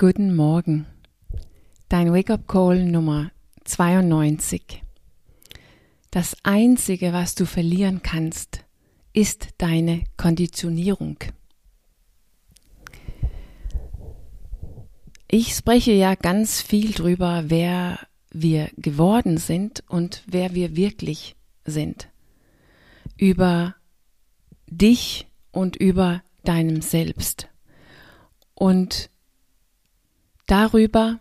Guten Morgen. Dein Wake-up-Call Nummer 92. Das Einzige, was du verlieren kannst, ist deine Konditionierung. Ich spreche ja ganz viel drüber, wer wir geworden sind und wer wir wirklich sind. Über dich und über deinem Selbst. Und darüber,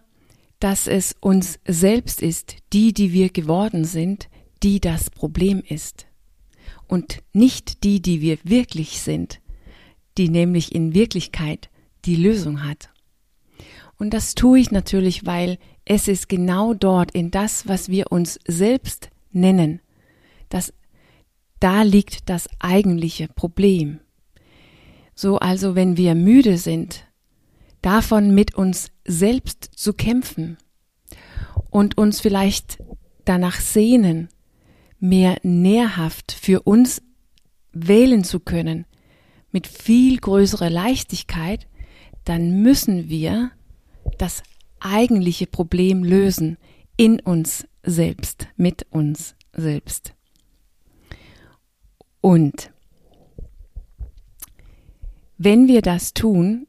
dass es uns selbst ist, die, die wir geworden sind, die das Problem ist. Und nicht die, die wir wirklich sind, die nämlich in Wirklichkeit die Lösung hat. Und das tue ich natürlich, weil es ist genau dort in das, was wir uns selbst nennen, dass da liegt das eigentliche Problem. So also, wenn wir müde sind, davon mit uns selbst zu kämpfen und uns vielleicht danach sehnen, mehr nährhaft für uns wählen zu können, mit viel größerer Leichtigkeit, dann müssen wir das eigentliche Problem lösen in uns selbst, mit uns selbst. Und wenn wir das tun,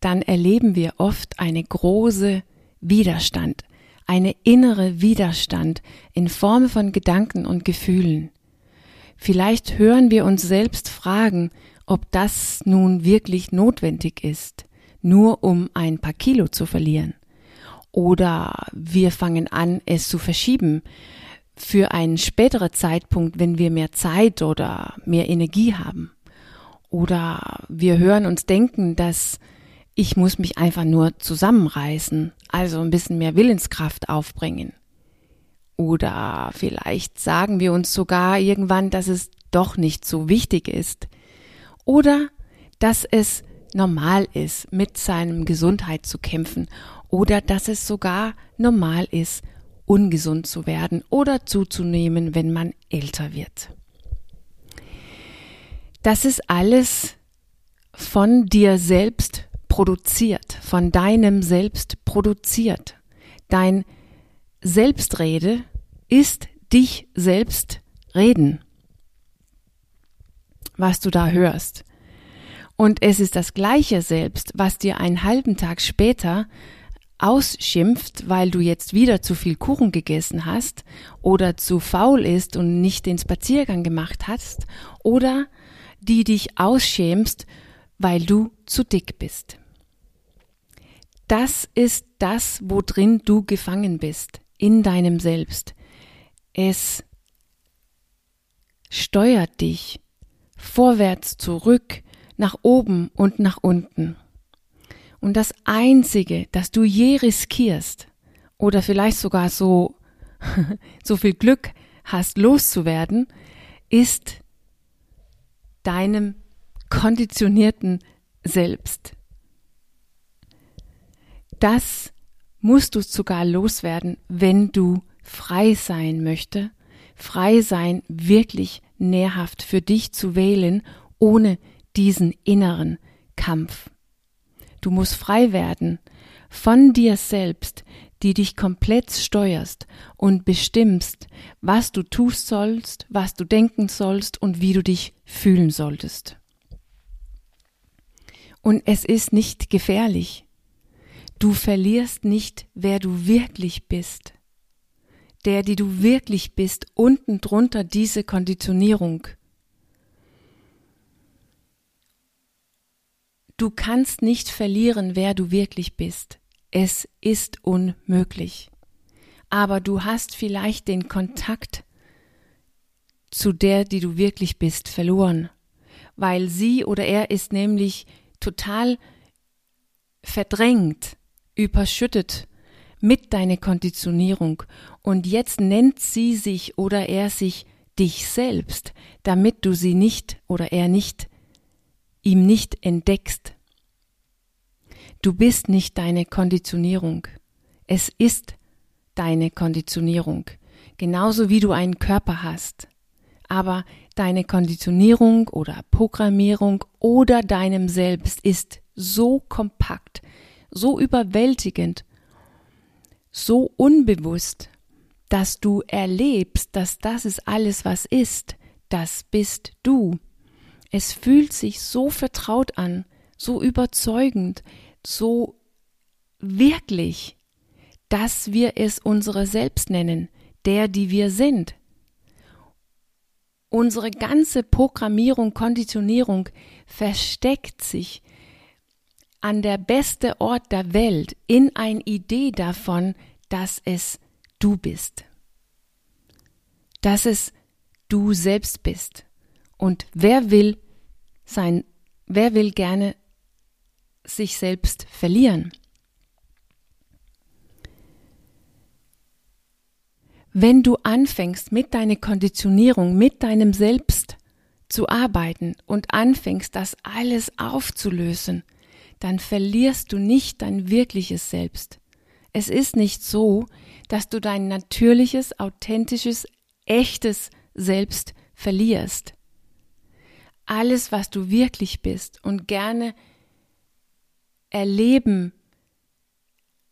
dann erleben wir oft eine große Widerstand, eine innere Widerstand in Form von Gedanken und Gefühlen. Vielleicht hören wir uns selbst fragen, ob das nun wirklich notwendig ist, nur um ein paar Kilo zu verlieren. Oder wir fangen an, es zu verschieben für einen späteren Zeitpunkt, wenn wir mehr Zeit oder mehr Energie haben. Oder wir hören uns denken, dass ich muss mich einfach nur zusammenreißen, also ein bisschen mehr Willenskraft aufbringen. Oder vielleicht sagen wir uns sogar irgendwann, dass es doch nicht so wichtig ist. Oder dass es normal ist, mit seinem Gesundheit zu kämpfen. Oder dass es sogar normal ist, ungesund zu werden oder zuzunehmen, wenn man älter wird. Das ist alles von dir selbst produziert, von deinem Selbst produziert. Dein Selbstrede ist dich selbst reden, was du da hörst. Und es ist das gleiche Selbst, was dir einen halben Tag später ausschimpft, weil du jetzt wieder zu viel Kuchen gegessen hast oder zu faul ist und nicht den Spaziergang gemacht hast oder die dich ausschämst, weil du zu dick bist. Das ist das, worin du gefangen bist, in deinem Selbst. Es steuert dich vorwärts, zurück, nach oben und nach unten. Und das Einzige, das du je riskierst, oder vielleicht sogar so, so viel Glück hast, loszuwerden, ist deinem konditionierten Selbst das musst du sogar loswerden, wenn du frei sein möchte, frei sein, wirklich nährhaft für dich zu wählen, ohne diesen inneren Kampf. Du musst frei werden von dir selbst, die dich komplett steuerst und bestimmst, was du tust sollst, was du denken sollst und wie du dich fühlen solltest. Und es ist nicht gefährlich. Du verlierst nicht, wer du wirklich bist. Der, die du wirklich bist, unten drunter diese Konditionierung. Du kannst nicht verlieren, wer du wirklich bist. Es ist unmöglich. Aber du hast vielleicht den Kontakt zu der, die du wirklich bist, verloren, weil sie oder er ist nämlich total verdrängt überschüttet mit deiner Konditionierung und jetzt nennt sie sich oder er sich dich selbst, damit du sie nicht oder er nicht ihm nicht entdeckst. Du bist nicht deine Konditionierung. Es ist deine Konditionierung, genauso wie du einen Körper hast. Aber deine Konditionierung oder Programmierung oder deinem Selbst ist so kompakt, so überwältigend, so unbewusst, dass du erlebst, dass das ist alles, was ist, das bist du. Es fühlt sich so vertraut an, so überzeugend, so wirklich, dass wir es unsere Selbst nennen, der, die wir sind. Unsere ganze Programmierung, Konditionierung versteckt sich an der beste Ort der Welt in eine Idee davon, dass es du bist. Dass es du selbst bist. Und wer will sein, wer will gerne sich selbst verlieren? Wenn du anfängst mit deiner Konditionierung, mit deinem Selbst zu arbeiten und anfängst, das alles aufzulösen, dann verlierst du nicht dein wirkliches Selbst. Es ist nicht so, dass du dein natürliches, authentisches, echtes Selbst verlierst. Alles, was du wirklich bist und gerne erleben,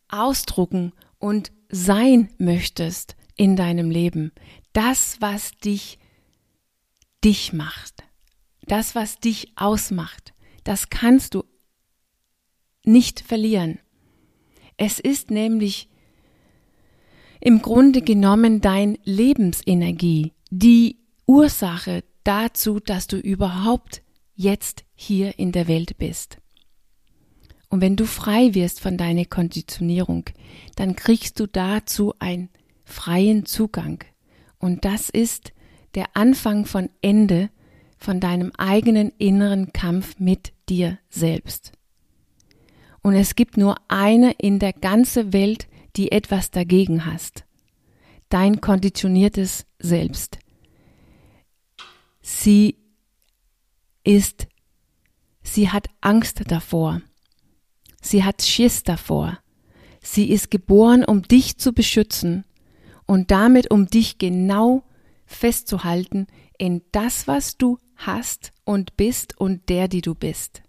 ausdrucken und sein möchtest in deinem Leben, das, was dich dich macht, das, was dich ausmacht, das kannst du nicht verlieren. Es ist nämlich im Grunde genommen dein Lebensenergie, die Ursache dazu, dass du überhaupt jetzt hier in der Welt bist. Und wenn du frei wirst von deiner Konditionierung, dann kriegst du dazu einen freien Zugang. Und das ist der Anfang von Ende von deinem eigenen inneren Kampf mit dir selbst. Und es gibt nur eine in der ganzen Welt, die etwas dagegen hast. Dein konditioniertes Selbst. Sie ist, sie hat Angst davor. Sie hat Schiss davor. Sie ist geboren, um dich zu beschützen und damit um dich genau festzuhalten in das, was du hast und bist und der, die du bist.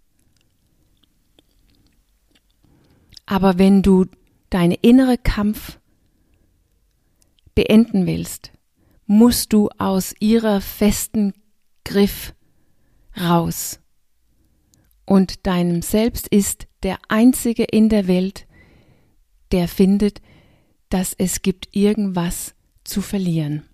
Aber wenn du deine innere Kampf beenden willst, musst du aus ihrer festen Griff raus. Und deinem Selbst ist der einzige in der Welt, der findet, dass es gibt irgendwas zu verlieren.